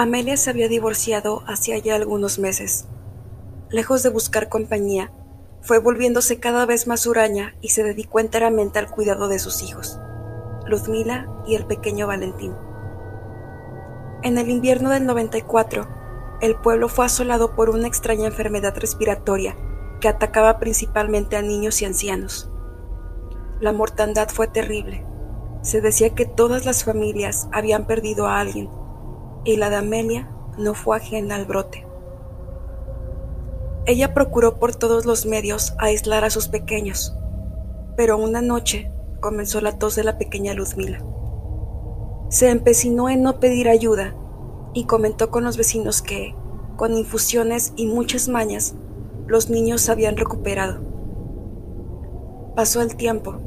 Amelia se había divorciado hacía ya algunos meses. Lejos de buscar compañía, fue volviéndose cada vez más huraña y se dedicó enteramente al cuidado de sus hijos, Luzmila y el pequeño Valentín. En el invierno del 94, el pueblo fue asolado por una extraña enfermedad respiratoria que atacaba principalmente a niños y ancianos. La mortandad fue terrible. Se decía que todas las familias habían perdido a alguien y la de Amelia no fue ajena al brote. Ella procuró por todos los medios aislar a sus pequeños, pero una noche comenzó la tos de la pequeña Luzmila. Se empecinó en no pedir ayuda y comentó con los vecinos que, con infusiones y muchas mañas, los niños se habían recuperado. Pasó el tiempo,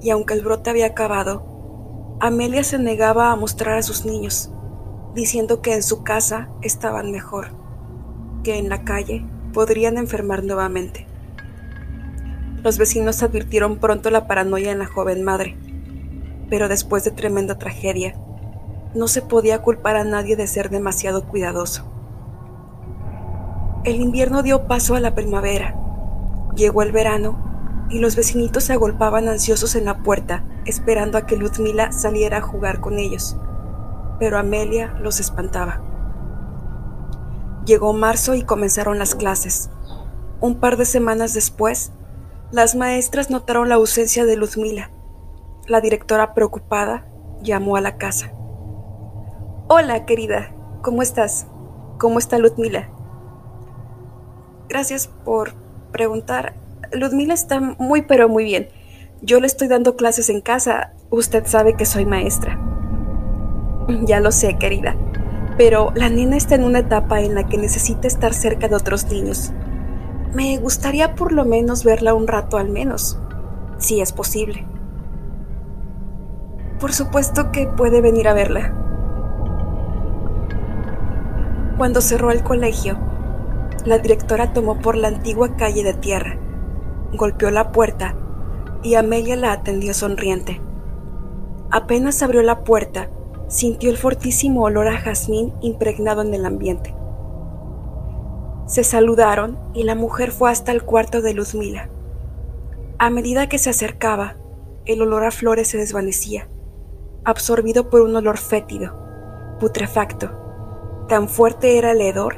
y aunque el brote había acabado, Amelia se negaba a mostrar a sus niños diciendo que en su casa estaban mejor, que en la calle podrían enfermar nuevamente. Los vecinos advirtieron pronto la paranoia en la joven madre, pero después de tremenda tragedia, no se podía culpar a nadie de ser demasiado cuidadoso. El invierno dio paso a la primavera, llegó el verano y los vecinitos se agolpaban ansiosos en la puerta esperando a que Ludmila saliera a jugar con ellos pero Amelia los espantaba. Llegó marzo y comenzaron las clases. Un par de semanas después, las maestras notaron la ausencia de Luzmila. La directora, preocupada, llamó a la casa. Hola, querida, ¿cómo estás? ¿Cómo está Luzmila? Gracias por preguntar. Luzmila está muy pero muy bien. Yo le estoy dando clases en casa. Usted sabe que soy maestra. Ya lo sé, querida, pero la nena está en una etapa en la que necesita estar cerca de otros niños. Me gustaría por lo menos verla un rato al menos, si es posible. Por supuesto que puede venir a verla. Cuando cerró el colegio, la directora tomó por la antigua calle de tierra, golpeó la puerta y Amelia la atendió sonriente. Apenas abrió la puerta, sintió el fortísimo olor a jazmín impregnado en el ambiente. Se saludaron y la mujer fue hasta el cuarto de Luzmila. A medida que se acercaba, el olor a flores se desvanecía, absorbido por un olor fétido, putrefacto. Tan fuerte era el hedor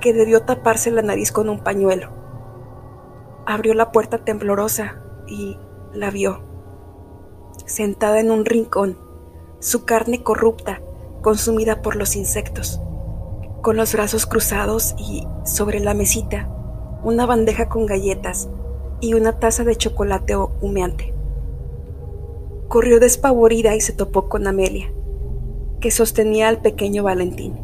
que debió taparse la nariz con un pañuelo. Abrió la puerta temblorosa y la vio, sentada en un rincón, su carne corrupta, consumida por los insectos, con los brazos cruzados y, sobre la mesita, una bandeja con galletas y una taza de chocolate humeante. Corrió despavorida y se topó con Amelia, que sostenía al pequeño Valentín.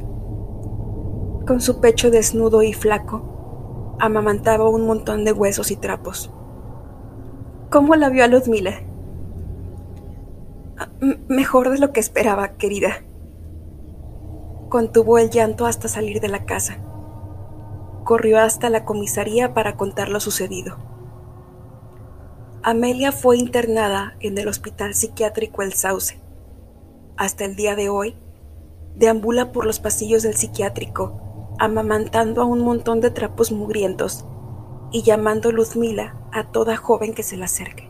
Con su pecho desnudo y flaco, amamantaba un montón de huesos y trapos. ¿Cómo la vio a Ludmila? Mejor de lo que esperaba, querida. Contuvo el llanto hasta salir de la casa. Corrió hasta la comisaría para contar lo sucedido. Amelia fue internada en el Hospital Psiquiátrico El Sauce. Hasta el día de hoy, deambula por los pasillos del psiquiátrico, amamantando a un montón de trapos mugrientos y llamando Luzmila a toda joven que se le acerque.